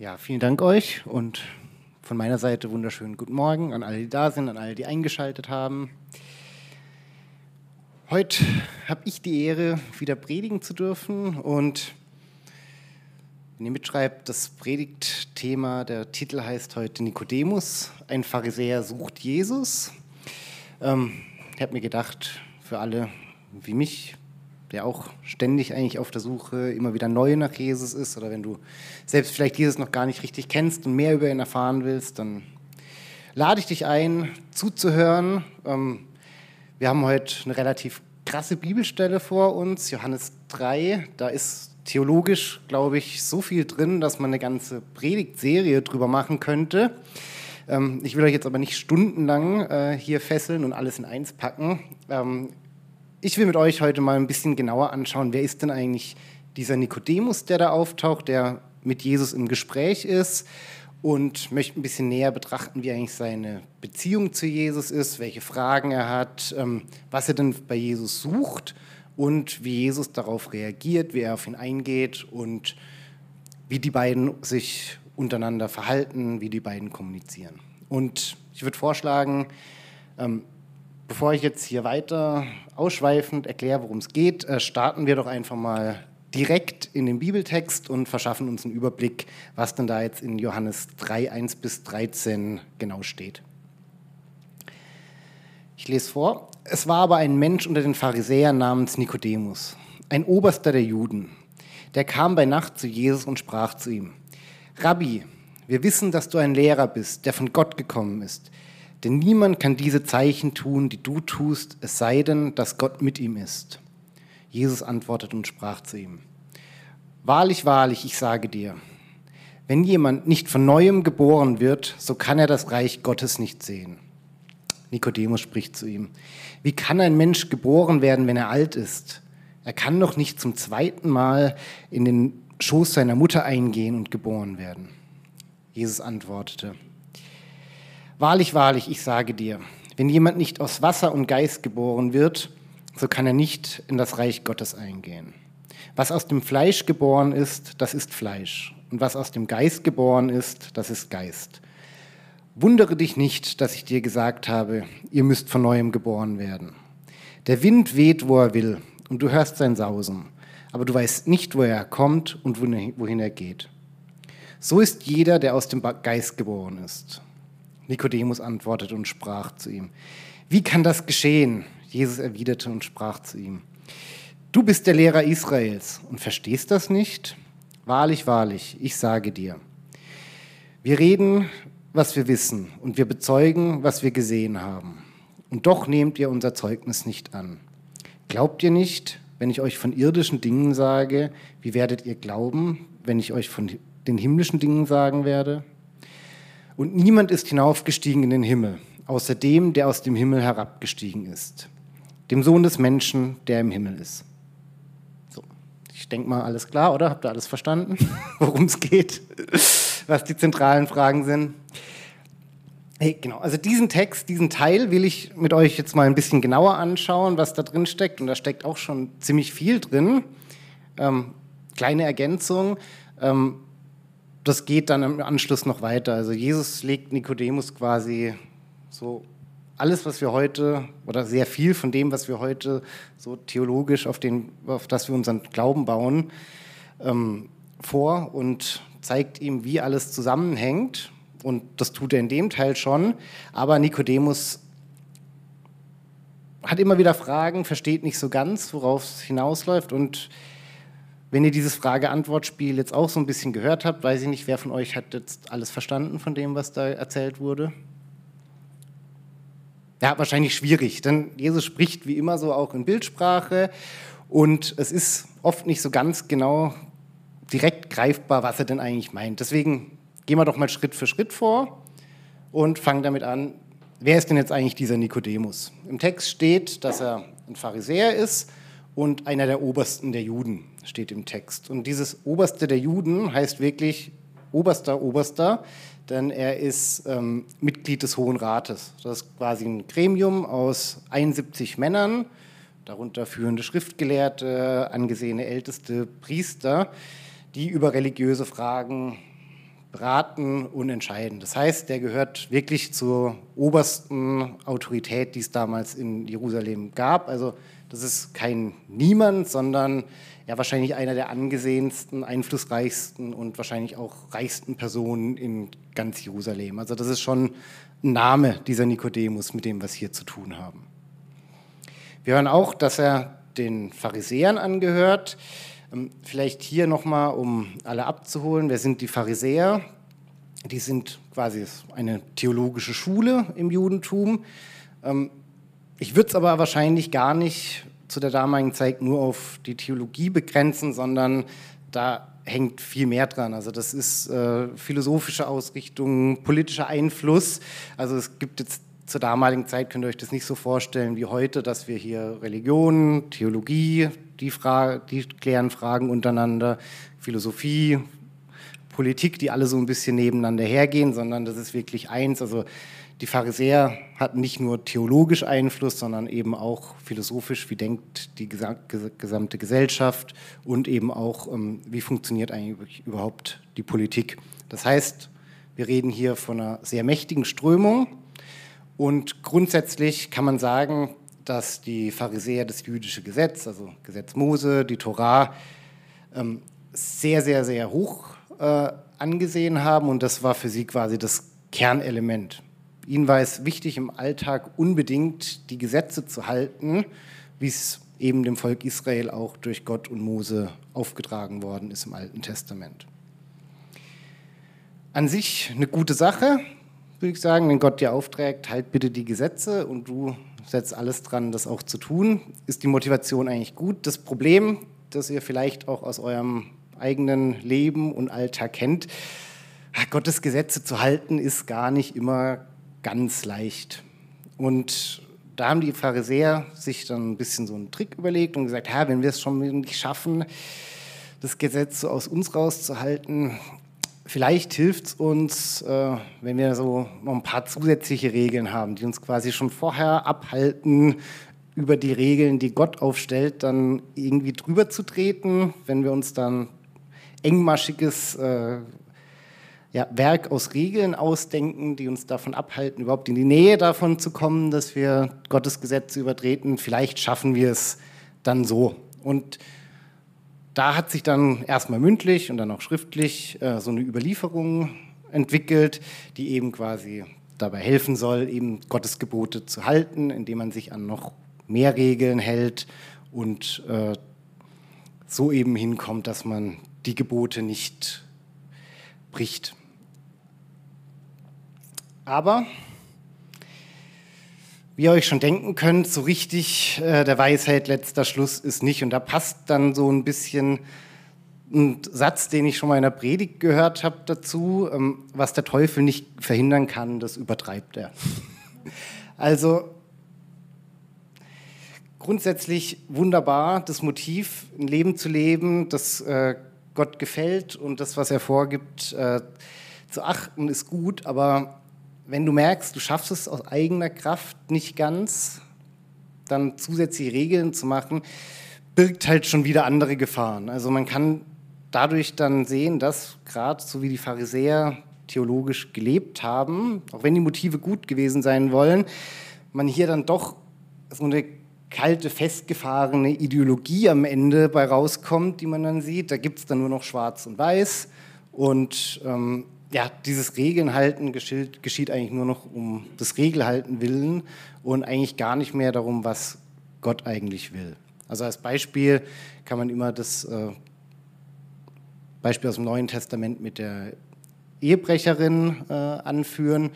Ja, vielen Dank euch und von meiner Seite wunderschönen guten Morgen an alle, die da sind, an alle, die eingeschaltet haben. Heute habe ich die Ehre, wieder predigen zu dürfen und wenn ihr mitschreibt, das Predigtthema, der Titel heißt heute Nikodemus, ein Pharisäer sucht Jesus. Ähm, ich habe mir gedacht, für alle wie mich, der auch ständig eigentlich auf der Suche immer wieder neu nach Jesus ist oder wenn du selbst vielleicht Jesus noch gar nicht richtig kennst und mehr über ihn erfahren willst, dann lade ich dich ein, zuzuhören. Ähm, wir haben heute eine relativ krasse Bibelstelle vor uns, Johannes 3. Da ist theologisch, glaube ich, so viel drin, dass man eine ganze Predigtserie drüber machen könnte. Ähm, ich will euch jetzt aber nicht stundenlang äh, hier fesseln und alles in eins packen. Ich will mit euch heute mal ein bisschen genauer anschauen, wer ist denn eigentlich dieser Nikodemus, der da auftaucht, der mit Jesus im Gespräch ist und möchte ein bisschen näher betrachten, wie eigentlich seine Beziehung zu Jesus ist, welche Fragen er hat, ähm, was er denn bei Jesus sucht und wie Jesus darauf reagiert, wie er auf ihn eingeht und wie die beiden sich untereinander verhalten, wie die beiden kommunizieren. Und ich würde vorschlagen, ähm, Bevor ich jetzt hier weiter ausschweifend erkläre, worum es geht, äh, starten wir doch einfach mal direkt in den Bibeltext und verschaffen uns einen Überblick, was denn da jetzt in Johannes 3, 1 bis 13 genau steht. Ich lese vor. Es war aber ein Mensch unter den Pharisäern namens Nikodemus, ein Oberster der Juden. Der kam bei Nacht zu Jesus und sprach zu ihm, Rabbi, wir wissen, dass du ein Lehrer bist, der von Gott gekommen ist denn niemand kann diese Zeichen tun, die du tust, es sei denn, dass Gott mit ihm ist. Jesus antwortete und sprach zu ihm, Wahrlich, wahrlich, ich sage dir, wenn jemand nicht von neuem geboren wird, so kann er das Reich Gottes nicht sehen. Nikodemus spricht zu ihm, wie kann ein Mensch geboren werden, wenn er alt ist? Er kann doch nicht zum zweiten Mal in den Schoß seiner Mutter eingehen und geboren werden. Jesus antwortete, Wahrlich, wahrlich, ich sage dir, wenn jemand nicht aus Wasser und Geist geboren wird, so kann er nicht in das Reich Gottes eingehen. Was aus dem Fleisch geboren ist, das ist Fleisch. Und was aus dem Geist geboren ist, das ist Geist. Wundere dich nicht, dass ich dir gesagt habe, ihr müsst von neuem geboren werden. Der Wind weht, wo er will, und du hörst sein Sausen, aber du weißt nicht, woher er kommt und wohin er geht. So ist jeder, der aus dem Geist geboren ist. Nikodemus antwortete und sprach zu ihm, wie kann das geschehen? Jesus erwiderte und sprach zu ihm, du bist der Lehrer Israels und verstehst das nicht? Wahrlich, wahrlich, ich sage dir, wir reden, was wir wissen und wir bezeugen, was wir gesehen haben. Und doch nehmt ihr unser Zeugnis nicht an. Glaubt ihr nicht, wenn ich euch von irdischen Dingen sage, wie werdet ihr glauben, wenn ich euch von den himmlischen Dingen sagen werde? Und niemand ist hinaufgestiegen in den Himmel, außer dem, der aus dem Himmel herabgestiegen ist, dem Sohn des Menschen, der im Himmel ist. So, ich denke mal, alles klar, oder? Habt ihr alles verstanden, worum es geht, was die zentralen Fragen sind? Hey, genau, also diesen Text, diesen Teil will ich mit euch jetzt mal ein bisschen genauer anschauen, was da drin steckt. Und da steckt auch schon ziemlich viel drin. Ähm, kleine Ergänzung. Ähm, das geht dann im Anschluss noch weiter. Also Jesus legt Nikodemus quasi so alles, was wir heute, oder sehr viel von dem, was wir heute so theologisch, auf, den, auf das wir unseren Glauben bauen, ähm, vor und zeigt ihm, wie alles zusammenhängt. Und das tut er in dem Teil schon. Aber Nikodemus hat immer wieder Fragen, versteht nicht so ganz, worauf es hinausläuft. Und wenn ihr dieses Frage-Antwort-Spiel jetzt auch so ein bisschen gehört habt, weiß ich nicht, wer von euch hat jetzt alles verstanden von dem, was da erzählt wurde? Ja, wahrscheinlich schwierig, denn Jesus spricht wie immer so auch in Bildsprache und es ist oft nicht so ganz genau direkt greifbar, was er denn eigentlich meint. Deswegen gehen wir doch mal Schritt für Schritt vor und fangen damit an, wer ist denn jetzt eigentlich dieser Nikodemus? Im Text steht, dass er ein Pharisäer ist und einer der Obersten der Juden steht im Text. Und dieses Oberste der Juden heißt wirklich Oberster, Oberster, denn er ist ähm, Mitglied des Hohen Rates. Das ist quasi ein Gremium aus 71 Männern, darunter führende Schriftgelehrte, angesehene älteste Priester, die über religiöse Fragen beraten und entscheiden. Das heißt, der gehört wirklich zur obersten Autorität, die es damals in Jerusalem gab. Also das ist kein Niemand, sondern ja wahrscheinlich einer der angesehensten, einflussreichsten und wahrscheinlich auch reichsten Personen in ganz Jerusalem. Also das ist schon ein Name dieser Nikodemus, mit dem wir es hier zu tun haben. Wir hören auch, dass er den Pharisäern angehört. Ähm, vielleicht hier nochmal, um alle abzuholen, wer sind die Pharisäer? Die sind quasi eine theologische Schule im Judentum. Ähm, ich würde es aber wahrscheinlich gar nicht zu der damaligen Zeit nur auf die Theologie begrenzen, sondern da hängt viel mehr dran. Also das ist äh, philosophische Ausrichtung, politischer Einfluss. Also es gibt jetzt zur damaligen Zeit, könnt ihr euch das nicht so vorstellen wie heute, dass wir hier Religion, Theologie, die, die klären Fragen untereinander, Philosophie, Politik, die alle so ein bisschen nebeneinander hergehen, sondern das ist wirklich eins. Also die Pharisäer hatten nicht nur theologisch Einfluss, sondern eben auch philosophisch, wie denkt die gesamte Gesellschaft und eben auch, ähm, wie funktioniert eigentlich überhaupt die Politik. Das heißt, wir reden hier von einer sehr mächtigen Strömung und grundsätzlich kann man sagen, dass die Pharisäer das jüdische Gesetz, also Gesetz Mose, die Torah, ähm, sehr, sehr, sehr hoch äh, angesehen haben und das war für sie quasi das Kernelement. Ihnen war es wichtig, im Alltag unbedingt die Gesetze zu halten, wie es eben dem Volk Israel auch durch Gott und Mose aufgetragen worden ist im Alten Testament. An sich eine gute Sache, würde ich sagen, wenn Gott dir aufträgt, halt bitte die Gesetze und du setzt alles dran, das auch zu tun, ist die Motivation eigentlich gut. Das Problem, das ihr vielleicht auch aus eurem eigenen Leben und Alltag kennt, Gottes Gesetze zu halten, ist gar nicht immer ganz leicht. Und da haben die Pharisäer sich dann ein bisschen so einen Trick überlegt und gesagt, wenn wir es schon nicht schaffen, das Gesetz so aus uns rauszuhalten, vielleicht hilft es uns, äh, wenn wir so noch ein paar zusätzliche Regeln haben, die uns quasi schon vorher abhalten, über die Regeln, die Gott aufstellt, dann irgendwie drüber zu treten, wenn wir uns dann engmaschiges äh, ja, Werk aus Regeln ausdenken, die uns davon abhalten, überhaupt in die Nähe davon zu kommen, dass wir Gottes Gesetze übertreten. Vielleicht schaffen wir es dann so. Und da hat sich dann erstmal mündlich und dann auch schriftlich äh, so eine Überlieferung entwickelt, die eben quasi dabei helfen soll, eben Gottes Gebote zu halten, indem man sich an noch mehr Regeln hält und äh, so eben hinkommt, dass man die Gebote nicht bricht. Aber wie ihr euch schon denken könnt, so richtig äh, der Weisheit letzter Schluss ist nicht. Und da passt dann so ein bisschen ein Satz, den ich schon mal in der Predigt gehört habe dazu, ähm, was der Teufel nicht verhindern kann, das übertreibt er. also grundsätzlich wunderbar, das Motiv, ein Leben zu leben, das äh, Gott gefällt und das, was er vorgibt, äh, zu achten, ist gut, aber wenn du merkst, du schaffst es aus eigener Kraft nicht ganz, dann zusätzliche Regeln zu machen, birgt halt schon wieder andere Gefahren. Also man kann dadurch dann sehen, dass gerade so wie die Pharisäer theologisch gelebt haben, auch wenn die Motive gut gewesen sein wollen, man hier dann doch so eine kalte, festgefahrene Ideologie am Ende bei rauskommt, die man dann sieht. Da gibt es dann nur noch Schwarz und Weiß. Und ähm, ja, dieses Regelnhalten geschieht, geschieht eigentlich nur noch um das Regelhalten willen und eigentlich gar nicht mehr darum, was Gott eigentlich will. Also als Beispiel kann man immer das äh, Beispiel aus dem Neuen Testament mit der Ehebrecherin äh, anführen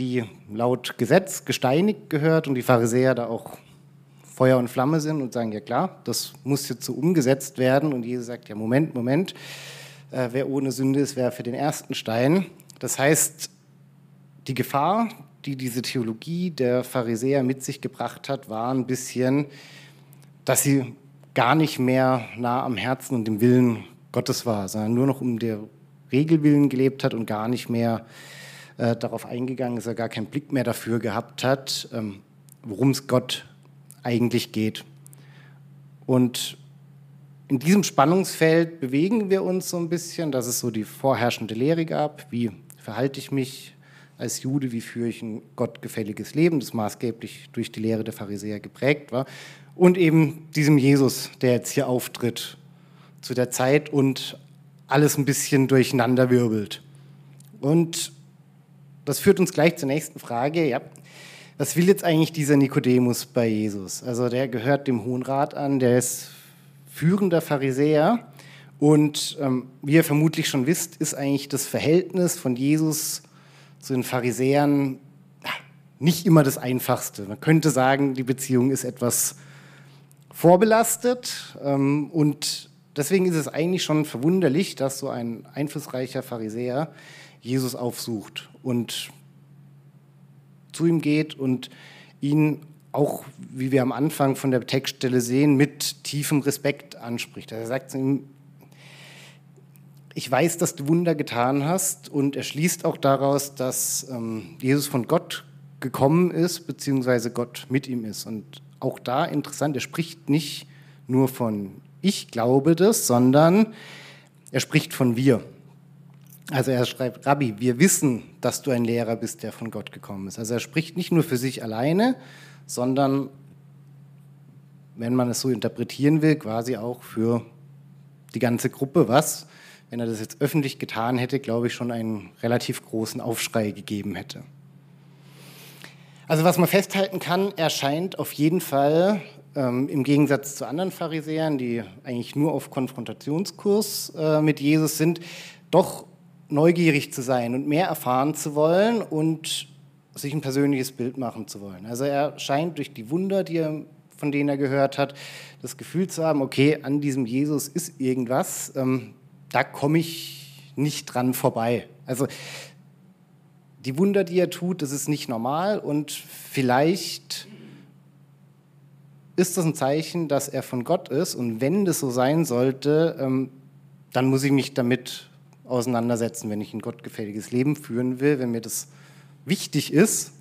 die laut Gesetz gesteinigt gehört und die Pharisäer da auch Feuer und Flamme sind und sagen, ja klar, das muss jetzt so umgesetzt werden. Und Jesus sagt, ja Moment, Moment, äh, wer ohne Sünde ist, wer für den ersten Stein. Das heißt, die Gefahr, die diese Theologie der Pharisäer mit sich gebracht hat, war ein bisschen, dass sie gar nicht mehr nah am Herzen und dem Willen Gottes war, sondern nur noch um der Regelwillen gelebt hat und gar nicht mehr äh, darauf eingegangen ist, er gar keinen Blick mehr dafür gehabt hat, ähm, worum es Gott eigentlich geht. Und in diesem Spannungsfeld bewegen wir uns so ein bisschen, dass es so die vorherrschende Lehre gab, wie verhalte ich mich als Jude, wie führe ich ein gottgefälliges Leben, das maßgeblich durch die Lehre der Pharisäer geprägt war, und eben diesem Jesus, der jetzt hier auftritt zu der Zeit und alles ein bisschen durcheinander wirbelt. Und das führt uns gleich zur nächsten Frage. Ja, was will jetzt eigentlich dieser Nikodemus bei Jesus? Also der gehört dem Hohen Rat an, der ist führender Pharisäer. Und ähm, wie ihr vermutlich schon wisst, ist eigentlich das Verhältnis von Jesus zu den Pharisäern nicht immer das Einfachste. Man könnte sagen, die Beziehung ist etwas vorbelastet. Ähm, und deswegen ist es eigentlich schon verwunderlich, dass so ein einflussreicher Pharisäer Jesus aufsucht und zu ihm geht und ihn auch, wie wir am Anfang von der Textstelle sehen, mit tiefem Respekt anspricht. Er sagt zu ihm, ich weiß, dass du Wunder getan hast und er schließt auch daraus, dass ähm, Jesus von Gott gekommen ist, beziehungsweise Gott mit ihm ist. Und auch da interessant, er spricht nicht nur von ich glaube das, sondern er spricht von wir. Also er schreibt, Rabbi, wir wissen, dass du ein Lehrer bist, der von Gott gekommen ist. Also er spricht nicht nur für sich alleine, sondern, wenn man es so interpretieren will, quasi auch für die ganze Gruppe, was, wenn er das jetzt öffentlich getan hätte, glaube ich, schon einen relativ großen Aufschrei gegeben hätte. Also was man festhalten kann, er scheint auf jeden Fall ähm, im Gegensatz zu anderen Pharisäern, die eigentlich nur auf Konfrontationskurs äh, mit Jesus sind, doch neugierig zu sein und mehr erfahren zu wollen und sich ein persönliches Bild machen zu wollen. Also er scheint durch die Wunder, die er, von denen er gehört hat, das Gefühl zu haben, okay, an diesem Jesus ist irgendwas, ähm, da komme ich nicht dran vorbei. Also die Wunder, die er tut, das ist nicht normal und vielleicht ist das ein Zeichen, dass er von Gott ist und wenn das so sein sollte, ähm, dann muss ich mich damit auseinandersetzen, wenn ich ein gottgefälliges Leben führen will, wenn mir das wichtig ist,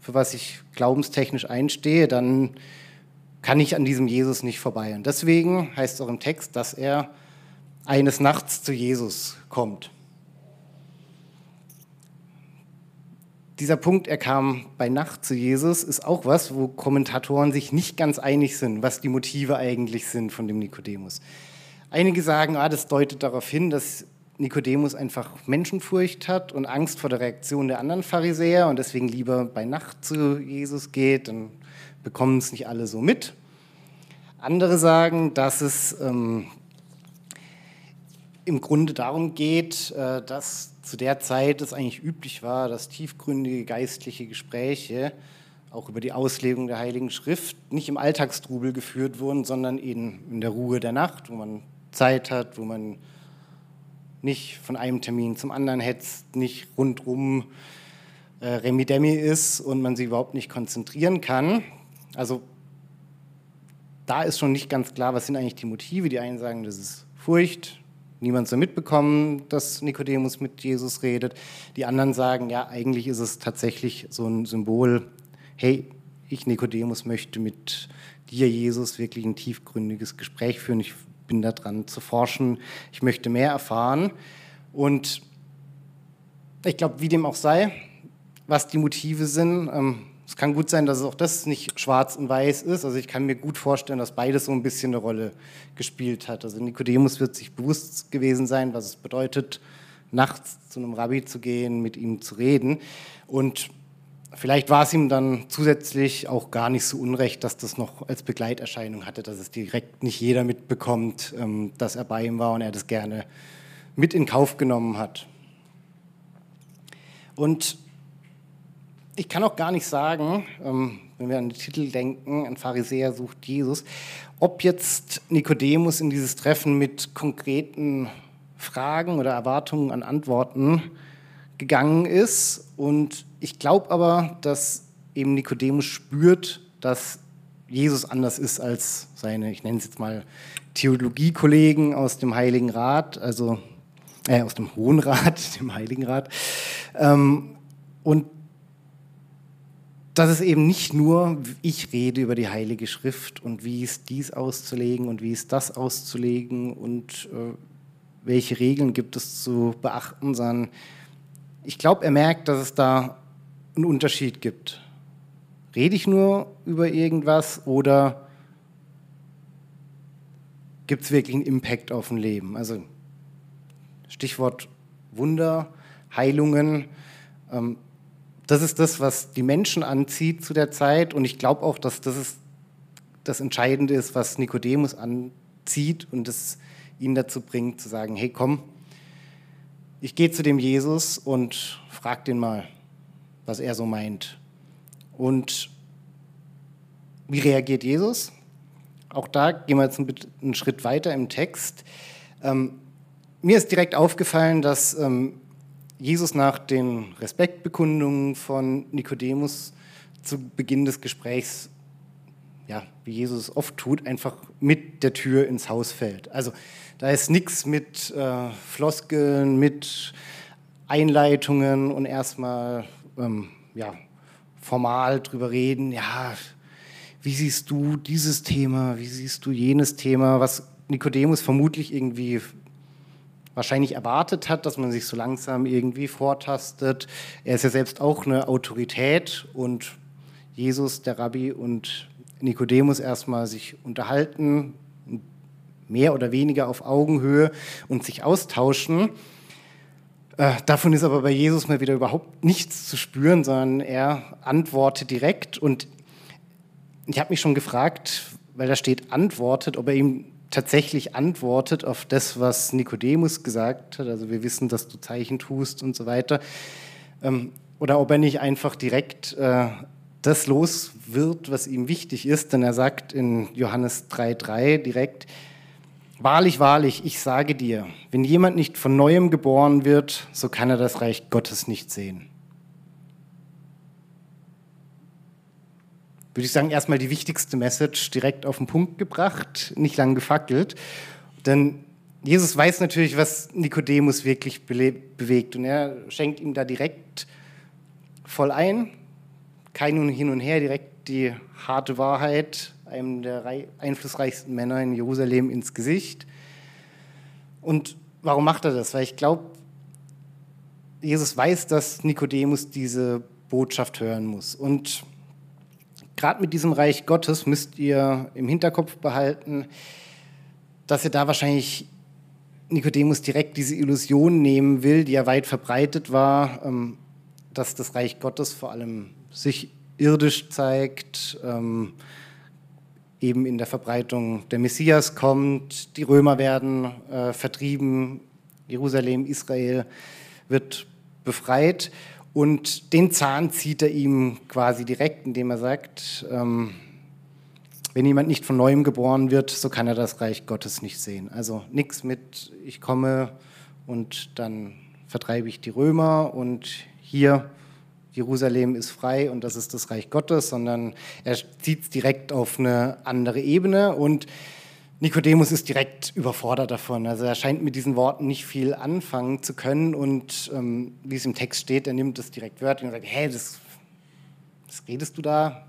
für was ich glaubenstechnisch einstehe, dann kann ich an diesem Jesus nicht vorbei. Und deswegen heißt es auch im Text, dass er eines Nachts zu Jesus kommt. Dieser Punkt, er kam bei Nacht zu Jesus, ist auch was, wo Kommentatoren sich nicht ganz einig sind, was die Motive eigentlich sind von dem Nikodemus. Einige sagen, ah, das deutet darauf hin, dass Nikodemus einfach Menschenfurcht hat und Angst vor der Reaktion der anderen Pharisäer und deswegen lieber bei Nacht zu Jesus geht, dann bekommen es nicht alle so mit. Andere sagen, dass es ähm, im Grunde darum geht, äh, dass zu der Zeit es eigentlich üblich war, dass tiefgründige geistliche Gespräche auch über die Auslegung der Heiligen Schrift nicht im Alltagstrubel geführt wurden, sondern in, in der Ruhe der Nacht, wo man Zeit hat, wo man nicht von einem Termin zum anderen hetzt, nicht rundrum äh, Remi-Demi ist und man sich überhaupt nicht konzentrieren kann. Also da ist schon nicht ganz klar, was sind eigentlich die Motive. Die einen sagen, das ist Furcht, niemand soll mitbekommen, dass Nikodemus mit Jesus redet. Die anderen sagen, ja, eigentlich ist es tatsächlich so ein Symbol, hey, ich Nikodemus möchte mit dir, Jesus, wirklich ein tiefgründiges Gespräch führen. Ich bin da dran zu forschen, ich möchte mehr erfahren. Und ich glaube, wie dem auch sei, was die Motive sind, ähm, es kann gut sein, dass auch das nicht schwarz und weiß ist. Also ich kann mir gut vorstellen, dass beides so ein bisschen eine Rolle gespielt hat. Also Nikodemus wird sich bewusst gewesen sein, was es bedeutet, nachts zu einem Rabbi zu gehen, mit ihm zu reden. Und Vielleicht war es ihm dann zusätzlich auch gar nicht so unrecht, dass das noch als Begleiterscheinung hatte, dass es direkt nicht jeder mitbekommt, ähm, dass er bei ihm war und er das gerne mit in Kauf genommen hat. Und ich kann auch gar nicht sagen, ähm, wenn wir an den Titel denken, ein Pharisäer sucht Jesus, ob jetzt Nikodemus in dieses Treffen mit konkreten Fragen oder Erwartungen an Antworten gegangen ist. Und ich glaube aber, dass eben Nikodemus spürt, dass Jesus anders ist als seine, ich nenne es jetzt mal Theologiekollegen aus dem Heiligen Rat, also äh, aus dem Hohen Rat, dem Heiligen Rat. Ähm, und dass es eben nicht nur ich rede über die Heilige Schrift und wie ist dies auszulegen und wie ist das auszulegen und äh, welche Regeln gibt es zu beachten, sondern ich glaube, er merkt, dass es da einen Unterschied gibt. Rede ich nur über irgendwas oder gibt es wirklich einen Impact auf ein Leben? Also Stichwort Wunder, Heilungen. Ähm, das ist das, was die Menschen anzieht zu der Zeit. Und ich glaube auch, dass das ist das Entscheidende ist, was Nikodemus anzieht und es ihn dazu bringt, zu sagen, hey komm, ich gehe zu dem Jesus und frag den mal, was er so meint. Und wie reagiert Jesus? Auch da gehen wir jetzt einen Schritt weiter im Text. Ähm, mir ist direkt aufgefallen, dass ähm, Jesus nach den Respektbekundungen von Nikodemus zu Beginn des Gesprächs, ja, wie Jesus es oft tut, einfach mit der Tür ins Haus fällt. Also da ist nichts mit äh, Floskeln, mit Einleitungen und erstmal ähm, ja, formal drüber reden. Ja, wie siehst du dieses Thema? Wie siehst du jenes Thema? Was Nikodemus vermutlich irgendwie wahrscheinlich erwartet hat, dass man sich so langsam irgendwie vortastet. Er ist ja selbst auch eine Autorität und Jesus, der Rabbi und Nikodemus erstmal sich unterhalten, mehr oder weniger auf Augenhöhe und sich austauschen. Äh, davon ist aber bei Jesus mal wieder überhaupt nichts zu spüren, sondern er antwortet direkt. Und ich habe mich schon gefragt, weil da steht antwortet, ob er ihm tatsächlich antwortet auf das, was Nikodemus gesagt hat. Also wir wissen, dass du Zeichen tust und so weiter. Ähm, oder ob er nicht einfach direkt äh, das los wird, was ihm wichtig ist. Denn er sagt in Johannes 3,3 direkt, Wahrlich, wahrlich, ich sage dir, wenn jemand nicht von neuem geboren wird, so kann er das Reich Gottes nicht sehen. würde ich sagen, erstmal die wichtigste Message direkt auf den Punkt gebracht, nicht lang gefackelt. Denn Jesus weiß natürlich, was Nikodemus wirklich bewegt und er schenkt ihm da direkt voll ein, kein Hin und Her, direkt die harte Wahrheit einem der einflussreichsten Männer in Jerusalem ins Gesicht. Und warum macht er das? Weil ich glaube, Jesus weiß, dass Nikodemus diese Botschaft hören muss. Und gerade mit diesem Reich Gottes müsst ihr im Hinterkopf behalten, dass er da wahrscheinlich Nikodemus direkt diese Illusion nehmen will, die ja weit verbreitet war, ähm, dass das Reich Gottes vor allem sich irdisch zeigt, ähm, eben in der Verbreitung der Messias kommt, die Römer werden äh, vertrieben, Jerusalem, Israel wird befreit. Und den Zahn zieht er ihm quasi direkt, indem er sagt, ähm, wenn jemand nicht von neuem geboren wird, so kann er das Reich Gottes nicht sehen. Also nichts mit, ich komme und dann vertreibe ich die Römer und hier Jerusalem ist frei und das ist das Reich Gottes, sondern er zieht es direkt auf eine andere Ebene und Nikodemus ist direkt überfordert davon. Also er scheint mit diesen Worten nicht viel anfangen zu können und ähm, wie es im Text steht, er nimmt es direkt wörtlich und sagt, hä, das, was redest du da?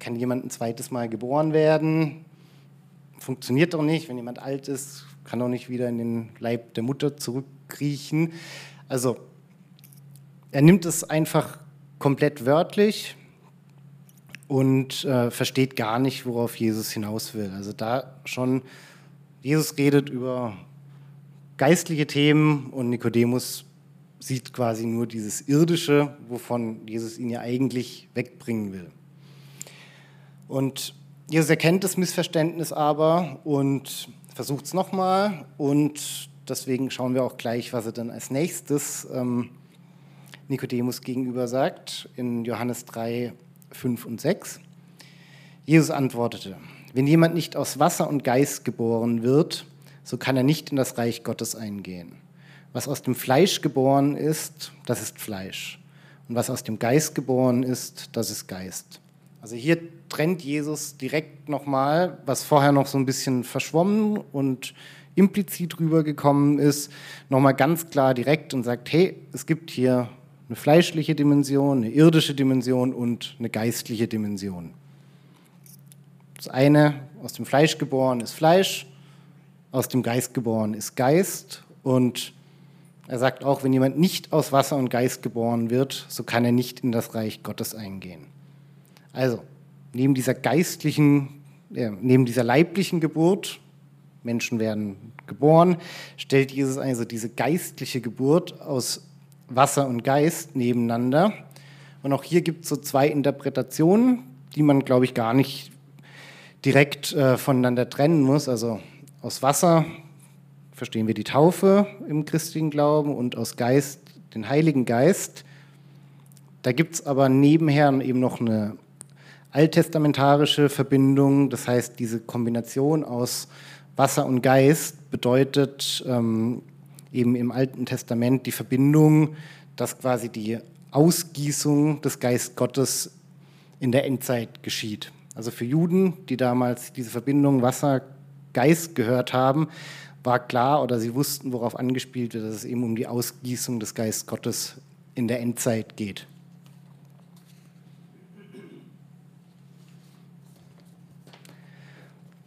Kann jemand ein zweites Mal geboren werden? Funktioniert doch nicht. Wenn jemand alt ist, kann doch nicht wieder in den Leib der Mutter zurückkriechen. Also er nimmt es einfach komplett wörtlich und äh, versteht gar nicht, worauf Jesus hinaus will. Also da schon, Jesus redet über geistliche Themen und Nikodemus sieht quasi nur dieses Irdische, wovon Jesus ihn ja eigentlich wegbringen will. Und Jesus erkennt das Missverständnis aber und versucht es nochmal und deswegen schauen wir auch gleich, was er dann als nächstes ähm, Nikodemus gegenüber sagt in Johannes 3, 5 und 6. Jesus antwortete, wenn jemand nicht aus Wasser und Geist geboren wird, so kann er nicht in das Reich Gottes eingehen. Was aus dem Fleisch geboren ist, das ist Fleisch. Und was aus dem Geist geboren ist, das ist Geist. Also hier trennt Jesus direkt nochmal, was vorher noch so ein bisschen verschwommen und implizit rübergekommen ist, nochmal ganz klar direkt und sagt, hey, es gibt hier eine fleischliche Dimension, eine irdische Dimension und eine geistliche Dimension. Das eine, aus dem Fleisch geboren, ist Fleisch, aus dem Geist geboren ist Geist. Und er sagt auch, wenn jemand nicht aus Wasser und Geist geboren wird, so kann er nicht in das Reich Gottes eingehen. Also, neben dieser geistlichen, äh, neben dieser leiblichen Geburt, Menschen werden geboren, stellt Jesus also diese geistliche Geburt aus Wasser und Geist nebeneinander. Und auch hier gibt es so zwei Interpretationen, die man, glaube ich, gar nicht direkt äh, voneinander trennen muss. Also aus Wasser verstehen wir die Taufe im christlichen Glauben und aus Geist den Heiligen Geist. Da gibt es aber nebenher eben noch eine alttestamentarische Verbindung. Das heißt, diese Kombination aus Wasser und Geist bedeutet ähm, eben im Alten Testament die Verbindung, dass quasi die Ausgießung des Geist Gottes in der Endzeit geschieht. Also für Juden, die damals diese Verbindung Wasser-Geist gehört haben, war klar oder sie wussten, worauf angespielt wird, dass es eben um die Ausgießung des Geist Gottes in der Endzeit geht.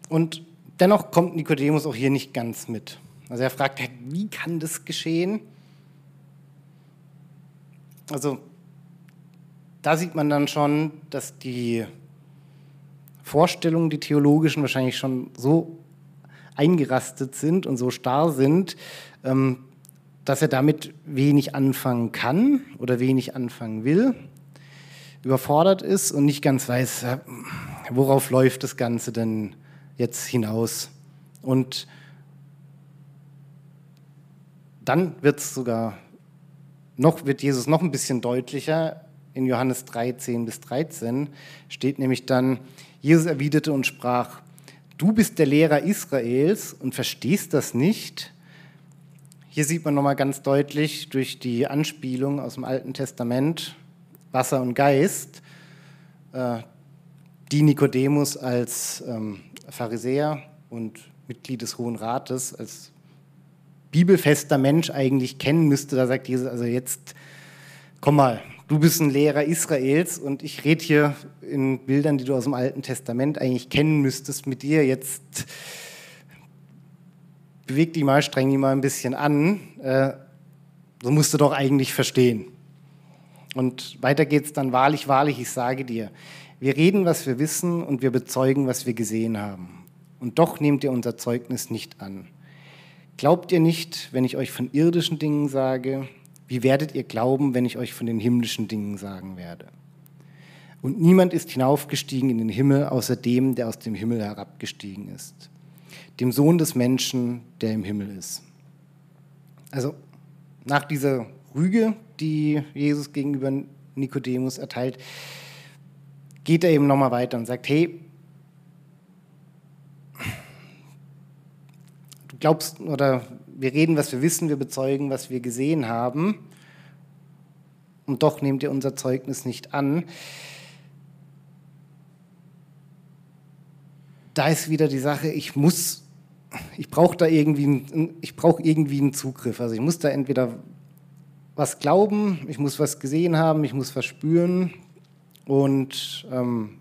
Und dennoch kommt Nikodemus auch hier nicht ganz mit. Also er fragt, wie kann das geschehen? Also da sieht man dann schon, dass die Vorstellungen, die theologischen, wahrscheinlich schon so eingerastet sind und so starr sind, ähm, dass er damit wenig anfangen kann oder wenig anfangen will, überfordert ist und nicht ganz weiß, äh, worauf läuft das Ganze denn jetzt hinaus. Und dann wird es sogar noch, wird Jesus noch ein bisschen deutlicher. In Johannes 3, 10 bis 13 steht nämlich dann, Jesus erwiderte und sprach, du bist der Lehrer Israels und verstehst das nicht. Hier sieht man nochmal ganz deutlich durch die Anspielung aus dem Alten Testament, Wasser und Geist, äh, die Nikodemus als ähm, Pharisäer und Mitglied des Hohen Rates, als bibelfester Mensch eigentlich kennen müsste. Da sagt Jesus, also jetzt komm mal, du bist ein Lehrer Israels und ich rede hier in Bildern, die du aus dem Alten Testament eigentlich kennen müsstest mit dir. Jetzt beweg die mal, streng die mal ein bisschen an. Äh, so musst du doch eigentlich verstehen. Und weiter geht es dann, wahrlich, wahrlich, ich sage dir, wir reden, was wir wissen und wir bezeugen, was wir gesehen haben. Und doch nehmt ihr unser Zeugnis nicht an. Glaubt ihr nicht, wenn ich euch von irdischen Dingen sage, wie werdet ihr glauben, wenn ich euch von den himmlischen Dingen sagen werde? Und niemand ist hinaufgestiegen in den Himmel, außer dem, der aus dem Himmel herabgestiegen ist, dem Sohn des Menschen, der im Himmel ist. Also nach dieser Rüge, die Jesus gegenüber Nikodemus erteilt, geht er eben nochmal weiter und sagt, hey, glaubst oder wir reden, was wir wissen, wir bezeugen, was wir gesehen haben und doch nehmt ihr unser Zeugnis nicht an. Da ist wieder die Sache, ich muss, ich brauche da irgendwie, ich brauche irgendwie einen Zugriff. Also ich muss da entweder was glauben, ich muss was gesehen haben, ich muss was spüren, und ähm,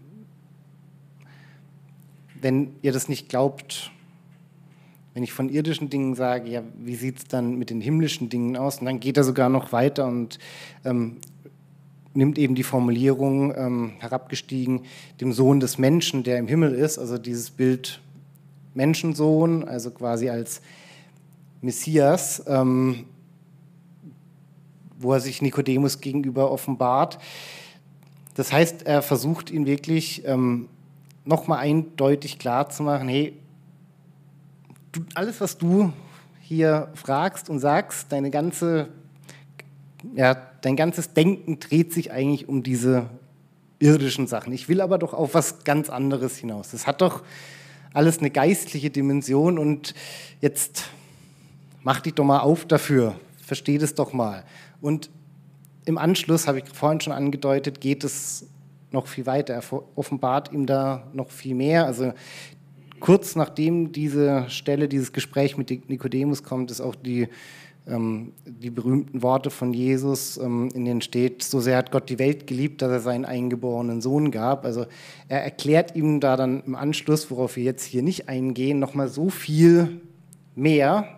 wenn ihr das nicht glaubt, wenn ich von irdischen Dingen sage, ja, wie sieht es dann mit den himmlischen Dingen aus? Und dann geht er sogar noch weiter und ähm, nimmt eben die Formulierung ähm, herabgestiegen, dem Sohn des Menschen, der im Himmel ist, also dieses Bild Menschensohn, also quasi als Messias, ähm, wo er sich Nikodemus gegenüber offenbart. Das heißt, er versucht ihn wirklich ähm, nochmal eindeutig klar zu machen, hey, du, alles, was du hier fragst und sagst, deine ganze, ja, dein ganzes Denken dreht sich eigentlich um diese irdischen Sachen. Ich will aber doch auf was ganz anderes hinaus. Das hat doch alles eine geistliche Dimension und jetzt mach dich doch mal auf dafür, versteh das doch mal. Und im Anschluss, habe ich vorhin schon angedeutet, geht es noch viel weiter. Er offenbart ihm da noch viel mehr. Also kurz nachdem diese Stelle, dieses Gespräch mit Nikodemus kommt, ist auch die ähm, die berühmten Worte von Jesus, ähm, in denen steht, so sehr hat Gott die Welt geliebt, dass er seinen eingeborenen Sohn gab. Also er erklärt ihm da dann im Anschluss, worauf wir jetzt hier nicht eingehen, nochmal so viel mehr,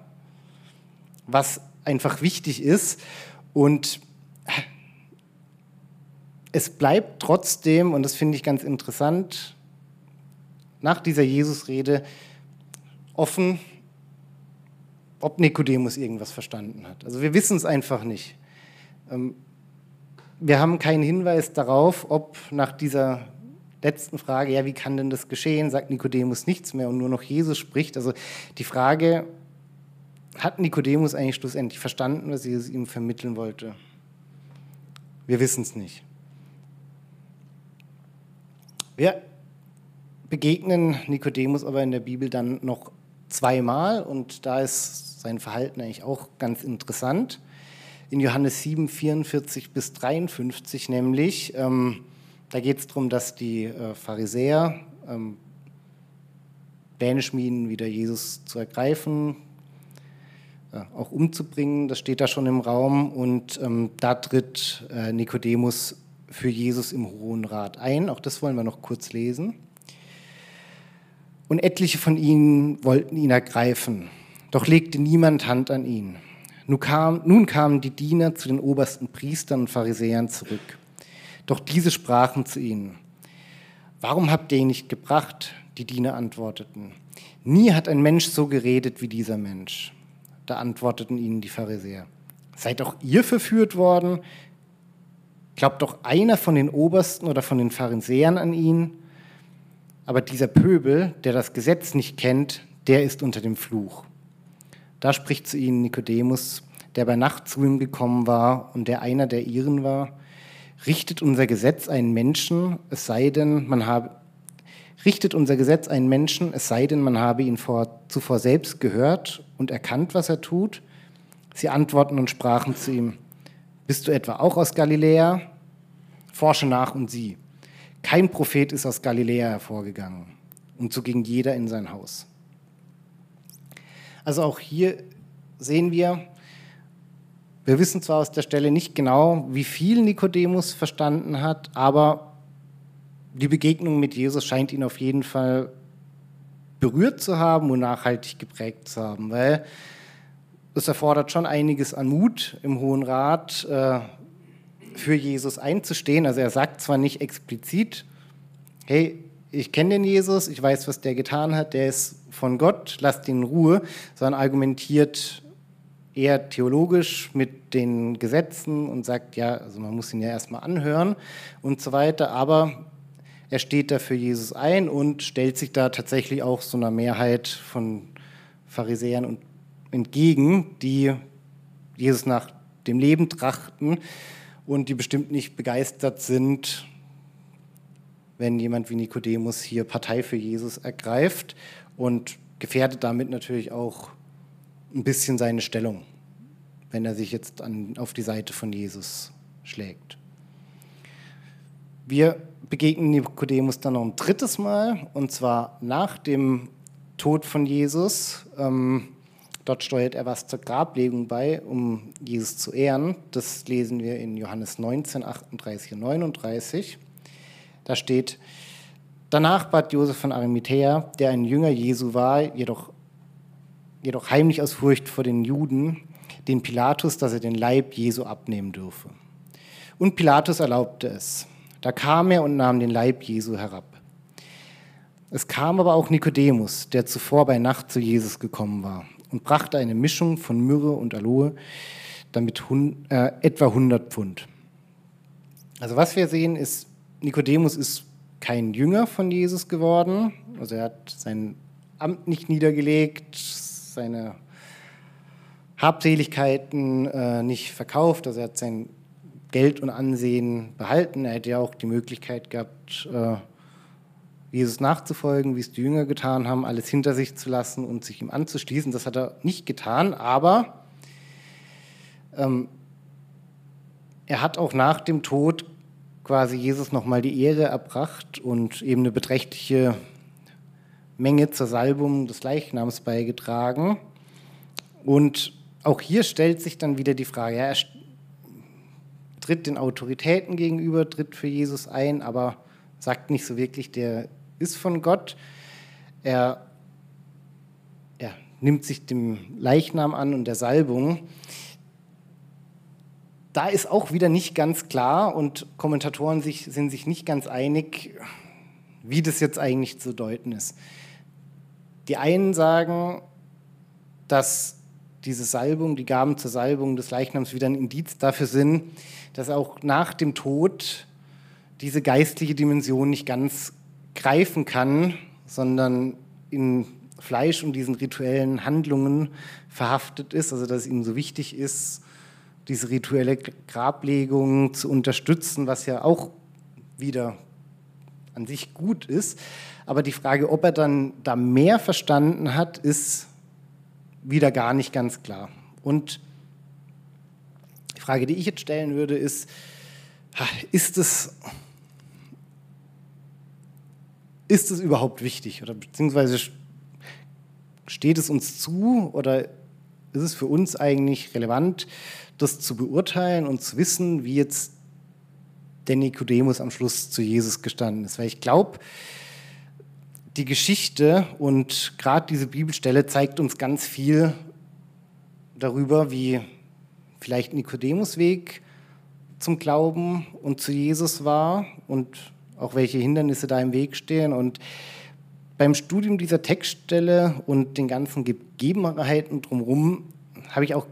was einfach wichtig ist. Und es bleibt trotzdem, und das finde ich ganz interessant, nach dieser Jesusrede offen, ob Nikodemus irgendwas verstanden hat. Also wir wissen es einfach nicht. Ähm, wir haben keinen Hinweis darauf, ob nach dieser letzten Frage, ja, wie kann denn das geschehen, sagt Nikodemus nichts mehr und nur noch Jesus spricht. Also die Frage, hat Nikodemus eigentlich schlussendlich verstanden, was Jesus ihm vermitteln wollte? Wir wissen es nicht. Wir begegnen Nikodemus aber in der Bibel dann noch zweimal und da ist sein Verhalten eigentlich auch ganz interessant. In Johannes 7, 44 bis 53 nämlich, ähm, da geht es darum, dass die äh, Pharisäer ähm, Pläne schmieden, wieder Jesus zu ergreifen, äh, auch umzubringen. Das steht da schon im Raum und ähm, da tritt äh, Nikodemus für Jesus im Hohen Rat ein. Auch das wollen wir noch kurz lesen. Und etliche von ihnen wollten ihn ergreifen, doch legte niemand Hand an ihn. Nun, kam, nun kamen die Diener zu den obersten Priestern und Pharisäern zurück. Doch diese sprachen zu ihnen, warum habt ihr ihn nicht gebracht? Die Diener antworteten, nie hat ein Mensch so geredet wie dieser Mensch. Da antworteten ihnen die Pharisäer, seid auch ihr verführt worden? Glaubt doch einer von den Obersten oder von den Pharisäern an ihn? Aber dieser Pöbel, der das Gesetz nicht kennt, der ist unter dem Fluch. Da spricht zu ihnen Nikodemus, der bei Nacht zu ihm gekommen war und der einer der ihren war. Richtet unser Gesetz einen Menschen, es sei denn, man habe richtet unser Gesetz einen Menschen, es sei denn, man habe ihn vor, zuvor selbst gehört und erkannt, was er tut? Sie antworten und sprachen zu ihm, bist du etwa auch aus Galiläa? Forsche nach und sieh. Kein Prophet ist aus Galiläa hervorgegangen. Und so ging jeder in sein Haus. Also auch hier sehen wir, wir wissen zwar aus der Stelle nicht genau, wie viel Nikodemus verstanden hat, aber die Begegnung mit Jesus scheint ihn auf jeden Fall berührt zu haben und nachhaltig geprägt zu haben, weil es erfordert schon einiges an Mut im Hohen Rat, äh, für Jesus einzustehen. Also er sagt zwar nicht explizit, hey, ich kenne den Jesus, ich weiß, was der getan hat, der ist von Gott, lasst ihn in Ruhe, sondern argumentiert eher theologisch mit den Gesetzen und sagt, ja, also man muss ihn ja erstmal anhören und so weiter, aber er steht da für Jesus ein und stellt sich da tatsächlich auch so einer Mehrheit von Pharisäern entgegen, die Jesus nach dem Leben trachten und die bestimmt nicht begeistert sind, wenn jemand wie Nikodemus hier Partei für Jesus ergreift und gefährdet damit natürlich auch ein bisschen seine Stellung, wenn er sich jetzt an, auf die Seite von Jesus schlägt. Wir begegnen Nikodemus dann noch ein drittes Mal, und zwar nach dem Tod von Jesus. Ähm, Dort steuert er was zur Grablegung bei, um Jesus zu ehren. Das lesen wir in Johannes 19, 38 und 39. Da steht, danach bat Josef von Arimathea, der ein Jünger Jesu war, jedoch, jedoch heimlich aus Furcht vor den Juden, den Pilatus, dass er den Leib Jesu abnehmen dürfe. Und Pilatus erlaubte es. Da kam er und nahm den Leib Jesu herab. Es kam aber auch Nikodemus, der zuvor bei Nacht zu Jesus gekommen war und brachte eine Mischung von Myrrhe und Aloe, damit äh, etwa 100 Pfund. Also was wir sehen ist, Nikodemus ist kein Jünger von Jesus geworden, also er hat sein Amt nicht niedergelegt, seine Habseligkeiten äh, nicht verkauft, also er hat sein Geld und Ansehen behalten. Er hätte ja auch die Möglichkeit gehabt, äh, Jesus nachzufolgen, wie es die Jünger getan haben, alles hinter sich zu lassen und sich ihm anzuschließen. Das hat er nicht getan, aber ähm, er hat auch nach dem Tod quasi Jesus nochmal die Ehre erbracht und eben eine beträchtliche Menge zur Salbung des Leichnams beigetragen. Und auch hier stellt sich dann wieder die Frage, ja, er tritt den Autoritäten gegenüber, tritt für Jesus ein, aber sagt nicht so wirklich, der ist von Gott. Er ja, nimmt sich dem Leichnam an und der Salbung. Da ist auch wieder nicht ganz klar und Kommentatoren sich, sind sich nicht ganz einig, wie das jetzt eigentlich zu deuten ist. Die einen sagen, dass diese Salbung, die Gaben zur Salbung des Leichnams wieder ein Indiz dafür sind, dass auch nach dem Tod diese geistliche Dimension nicht ganz greifen kann, sondern in Fleisch und diesen rituellen Handlungen verhaftet ist, also dass es ihm so wichtig ist, diese rituelle Grablegung zu unterstützen, was ja auch wieder an sich gut ist. Aber die Frage, ob er dann da mehr verstanden hat, ist wieder gar nicht ganz klar. Und die Frage, die ich jetzt stellen würde, ist, ist es, ist es überhaupt wichtig? Oder beziehungsweise steht es uns zu oder ist es für uns eigentlich relevant, das zu beurteilen und zu wissen, wie jetzt der Nikodemus am Schluss zu Jesus gestanden ist? Weil ich glaube, die Geschichte und gerade diese Bibelstelle zeigt uns ganz viel darüber, wie vielleicht Nikodemus Weg zum Glauben und zu Jesus war und auch welche Hindernisse da im Weg stehen. Und beim Studium dieser Textstelle und den ganzen Gegebenheiten drumherum habe ich auch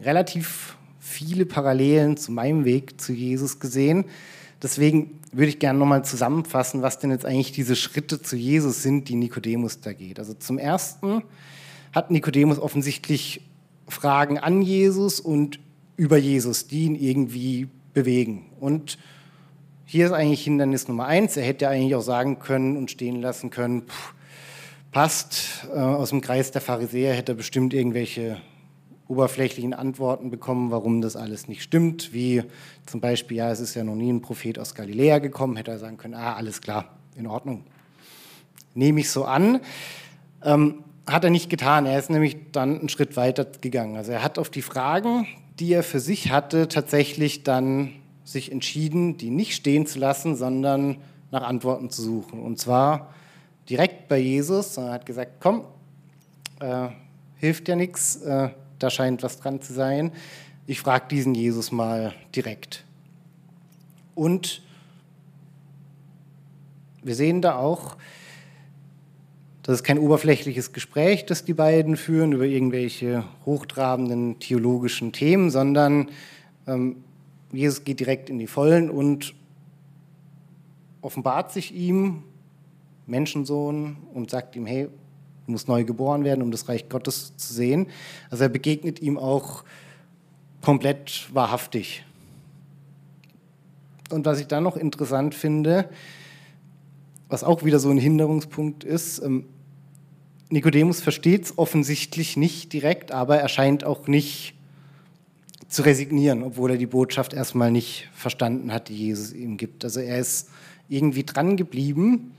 relativ viele Parallelen zu meinem Weg zu Jesus gesehen. Deswegen würde ich gerne nochmal zusammenfassen, was denn jetzt eigentlich diese Schritte zu Jesus sind, die Nikodemus da geht. Also zum Ersten hat Nikodemus offensichtlich Fragen an Jesus und über Jesus, die ihn irgendwie bewegen. Und hier ist eigentlich Hindernis Nummer eins. Er hätte eigentlich auch sagen können und stehen lassen können, pff, passt, äh, aus dem Kreis der Pharisäer hätte er bestimmt irgendwelche oberflächlichen Antworten bekommen, warum das alles nicht stimmt, wie zum Beispiel, ja, es ist ja noch nie ein Prophet aus Galiläa gekommen, hätte er sagen können, ah, alles klar, in Ordnung. Nehme ich so an. Ähm, hat er nicht getan, er ist nämlich dann einen Schritt weiter gegangen. Also er hat auf die Fragen, die er für sich hatte, tatsächlich dann sich entschieden, die nicht stehen zu lassen, sondern nach Antworten zu suchen. Und zwar direkt bei Jesus. Er hat gesagt, komm, äh, hilft ja nichts, äh, da scheint was dran zu sein. Ich frage diesen Jesus mal direkt. Und wir sehen da auch, das ist kein oberflächliches Gespräch, das die beiden führen über irgendwelche hochtrabenden theologischen Themen, sondern ähm, Jesus geht direkt in die Vollen und offenbart sich ihm, Menschensohn, und sagt ihm, hey, Du musst neu geboren werden, um das Reich Gottes zu sehen. Also er begegnet ihm auch komplett wahrhaftig. Und was ich dann noch interessant finde, was auch wieder so ein Hinderungspunkt ist, ähm, Nikodemus versteht es offensichtlich nicht direkt, aber er scheint auch nicht zu resignieren, obwohl er die Botschaft erstmal nicht verstanden hat, die Jesus ihm gibt. Also er ist irgendwie dran geblieben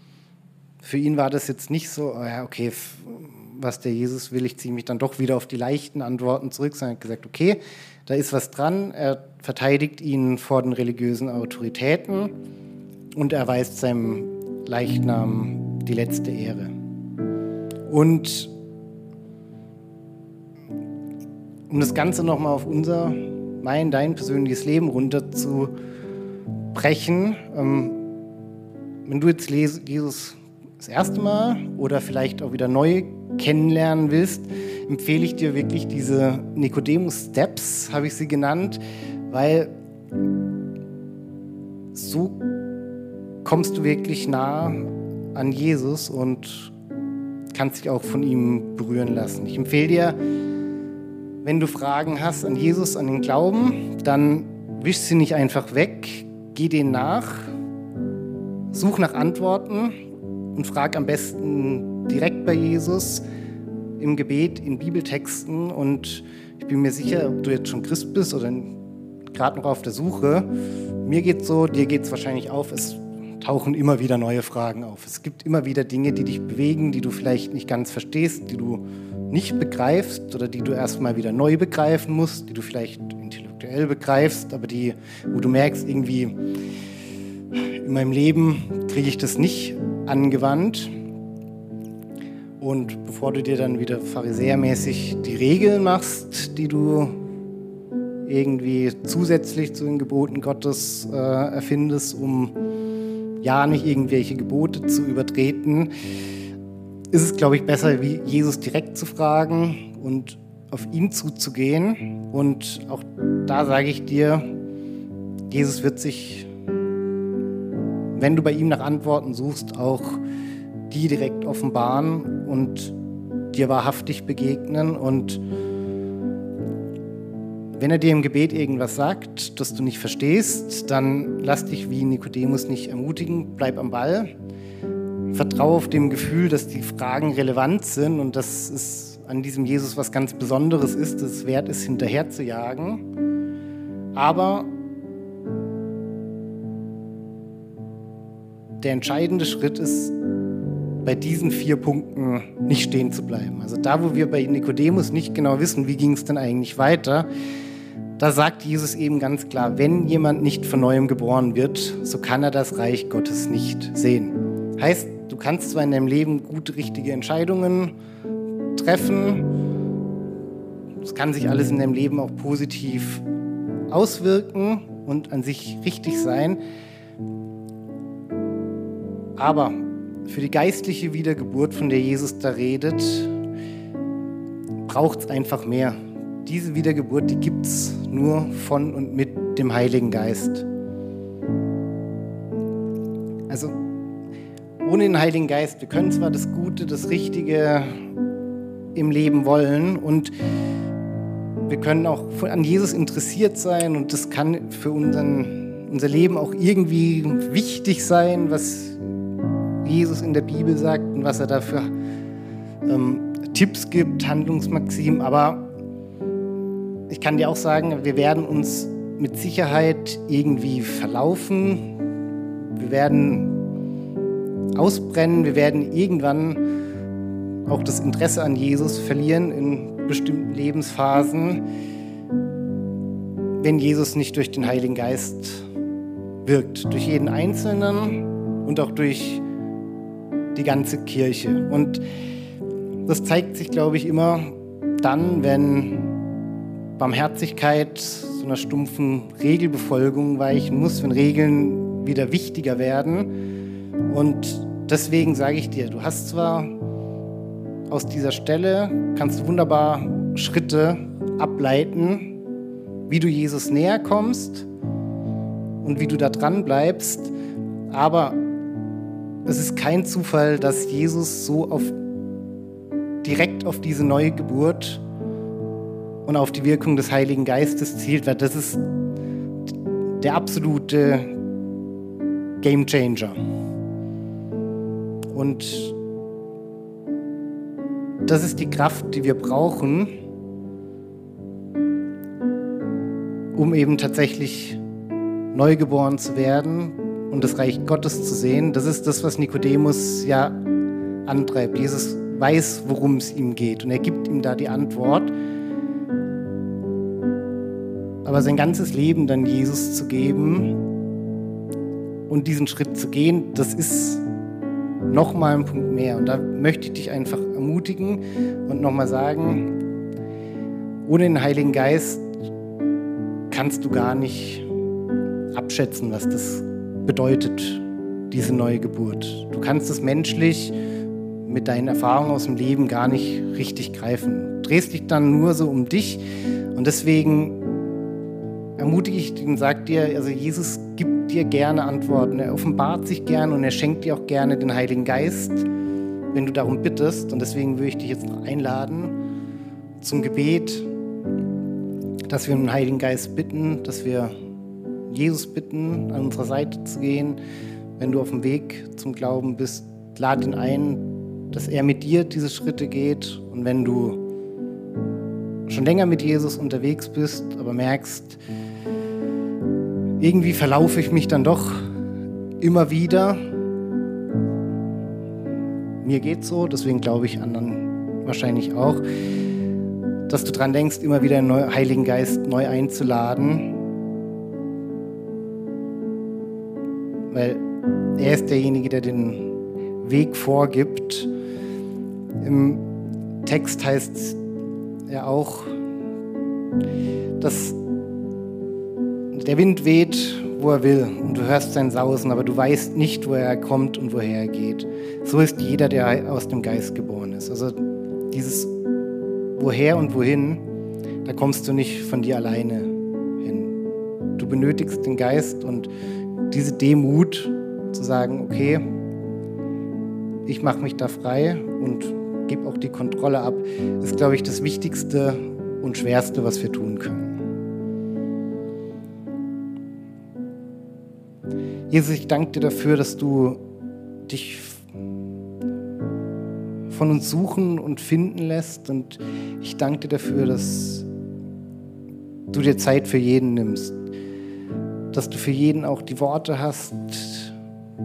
für ihn war das jetzt nicht so, oh ja, okay, was der Jesus will, ich ziehe mich dann doch wieder auf die leichten Antworten zurück, sondern er hat gesagt, okay, da ist was dran, er verteidigt ihn vor den religiösen Autoritäten und erweist seinem Leichnam die letzte Ehre. Und um das Ganze nochmal auf unser, mein, dein persönliches Leben runterzubrechen, ähm, wenn du jetzt Jesus das erste Mal oder vielleicht auch wieder neu kennenlernen willst, empfehle ich dir wirklich diese Nicodemus Steps, habe ich sie genannt, weil so kommst du wirklich nah an Jesus und kannst dich auch von ihm berühren lassen. Ich empfehle dir, wenn du Fragen hast an Jesus, an den Glauben, dann wisch sie nicht einfach weg, geh denen nach, such nach Antworten und frag am besten direkt bei Jesus im Gebet, in Bibeltexten. Und ich bin mir sicher, ob du jetzt schon Christ bist oder gerade noch auf der Suche, mir geht es so, dir geht es wahrscheinlich auf, es tauchen immer wieder neue Fragen auf. Es gibt immer wieder Dinge, die dich bewegen, die du vielleicht nicht ganz verstehst, die du nicht begreifst oder die du erstmal wieder neu begreifen musst, die du vielleicht intellektuell begreifst, aber die, wo du merkst, irgendwie in meinem Leben kriege ich das nicht angewandt. Und bevor du dir dann wieder pharisäermäßig die Regeln machst, die du irgendwie zusätzlich zu den Geboten Gottes äh, erfindest, um ja nicht irgendwelche Gebote zu übertreten, ist es, glaube ich, besser, wie Jesus direkt zu fragen und auf ihn zuzugehen. Und auch da sage ich dir, Jesus wird sich, wenn du bei ihm nach Antworten suchst, auch die direkt offenbaren und dir wahrhaftig begegnen. Und wenn er dir im Gebet irgendwas sagt, das du nicht verstehst, dann lass dich wie Nikodemus nicht ermutigen, bleib am Ball. Vertraue auf dem Gefühl, dass die Fragen relevant sind und dass es an diesem Jesus was ganz Besonderes ist, dass es wert ist, hinterher zu jagen. Aber der entscheidende Schritt ist, bei diesen vier Punkten nicht stehen zu bleiben. Also da, wo wir bei Nikodemus nicht genau wissen, wie ging es denn eigentlich weiter, da sagt Jesus eben ganz klar, wenn jemand nicht von neuem geboren wird, so kann er das Reich Gottes nicht sehen. Heißt, du kannst zwar in deinem Leben gute, richtige Entscheidungen treffen, es kann sich alles in deinem Leben auch positiv auswirken und an sich richtig sein, aber für die geistliche Wiedergeburt, von der Jesus da redet, braucht es einfach mehr. Diese Wiedergeburt, die gibt es nur von und mit dem Heiligen Geist. Ohne den Heiligen Geist, wir können zwar das Gute, das Richtige im Leben wollen und wir können auch an Jesus interessiert sein und das kann für unseren, unser Leben auch irgendwie wichtig sein, was Jesus in der Bibel sagt und was er dafür ähm, Tipps gibt, Handlungsmaximen. Aber ich kann dir auch sagen, wir werden uns mit Sicherheit irgendwie verlaufen. Wir werden ausbrennen. Wir werden irgendwann auch das Interesse an Jesus verlieren in bestimmten Lebensphasen, wenn Jesus nicht durch den Heiligen Geist wirkt. Durch jeden Einzelnen und auch durch die ganze Kirche. Und das zeigt sich, glaube ich, immer dann, wenn Barmherzigkeit so einer stumpfen Regelbefolgung weichen muss, wenn Regeln wieder wichtiger werden. Und deswegen sage ich dir, du hast zwar aus dieser Stelle, kannst du wunderbar Schritte ableiten, wie du Jesus näher kommst und wie du da dran bleibst, aber es ist kein Zufall, dass Jesus so auf, direkt auf diese neue Geburt und auf die Wirkung des Heiligen Geistes zielt, weil das ist der absolute Game Changer. Und das ist die Kraft, die wir brauchen, um eben tatsächlich neugeboren zu werden und das Reich Gottes zu sehen. Das ist das, was Nikodemus ja antreibt. Jesus weiß, worum es ihm geht und er gibt ihm da die Antwort. Aber sein ganzes Leben dann Jesus zu geben und diesen Schritt zu gehen, das ist nochmal ein Punkt mehr. Und da möchte ich dich einfach ermutigen und nochmal sagen, ohne den Heiligen Geist kannst du gar nicht abschätzen, was das bedeutet diese neue Geburt. Du kannst es menschlich mit deinen Erfahrungen aus dem Leben gar nicht richtig greifen. Du drehst dich dann nur so um dich und deswegen ermutige ich dich und sage dir, also Jesus gibt dir gerne Antworten. Er offenbart sich gerne und er schenkt dir auch gerne den Heiligen Geist, wenn du darum bittest. Und deswegen würde ich dich jetzt noch einladen zum Gebet, dass wir den Heiligen Geist bitten, dass wir Jesus bitten, an unserer Seite zu gehen. Wenn du auf dem Weg zum Glauben bist, lad ihn ein, dass er mit dir diese Schritte geht. Und wenn du schon länger mit Jesus unterwegs bist, aber merkst, irgendwie verlaufe ich mich dann doch immer wieder. Mir geht so, deswegen glaube ich, anderen wahrscheinlich auch, dass du dran denkst, immer wieder den Heiligen Geist neu einzuladen. Weil er ist derjenige, der den Weg vorgibt. Im Text heißt ja auch, dass der Wind weht, wo er will und du hörst sein Sausen, aber du weißt nicht, woher er kommt und woher er geht. So ist jeder, der aus dem Geist geboren ist. Also dieses Woher und Wohin, da kommst du nicht von dir alleine hin. Du benötigst den Geist und diese Demut zu sagen, okay, ich mache mich da frei und gebe auch die Kontrolle ab, ist, glaube ich, das Wichtigste und Schwerste, was wir tun können. Jesus, ich danke dir dafür, dass du dich von uns suchen und finden lässt. Und ich danke dir dafür, dass du dir Zeit für jeden nimmst. Dass du für jeden auch die Worte hast,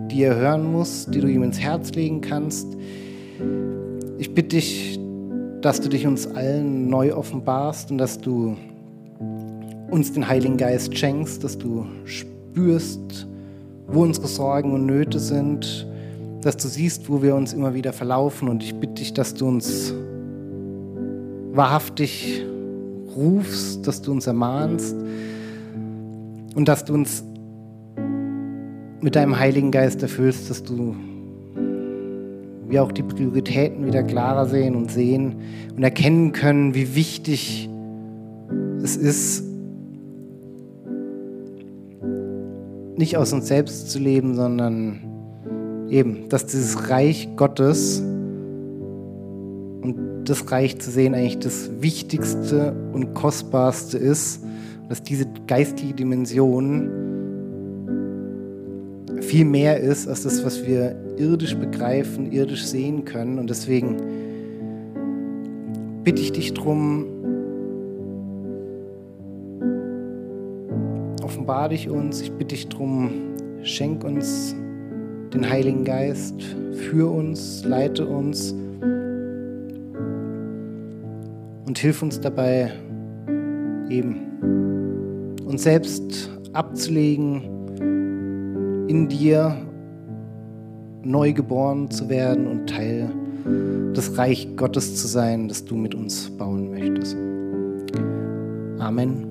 die er hören muss, die du ihm ins Herz legen kannst. Ich bitte dich, dass du dich uns allen neu offenbarst und dass du uns den Heiligen Geist schenkst, dass du spürst, wo unsere Sorgen und Nöte sind, dass du siehst, wo wir uns immer wieder verlaufen. Und ich bitte dich, dass du uns wahrhaftig rufst, dass du uns ermahnst und dass du uns mit deinem Heiligen Geist erfüllst, dass du wir auch die Prioritäten wieder klarer sehen und sehen und erkennen können, wie wichtig es ist, nicht aus uns selbst zu leben, sondern eben, dass dieses Reich Gottes und das Reich zu sehen eigentlich das Wichtigste und Kostbarste ist, dass diese geistliche Dimension viel mehr ist als das, was wir irdisch begreifen, irdisch sehen können. Und deswegen bitte ich dich darum, offenbar dich uns, ich bitte dich darum, schenk uns den Heiligen Geist, für uns, leite uns und hilf uns dabei, eben uns selbst abzulegen, in dir neu geboren zu werden und Teil des Reich Gottes zu sein, das du mit uns bauen möchtest. Amen.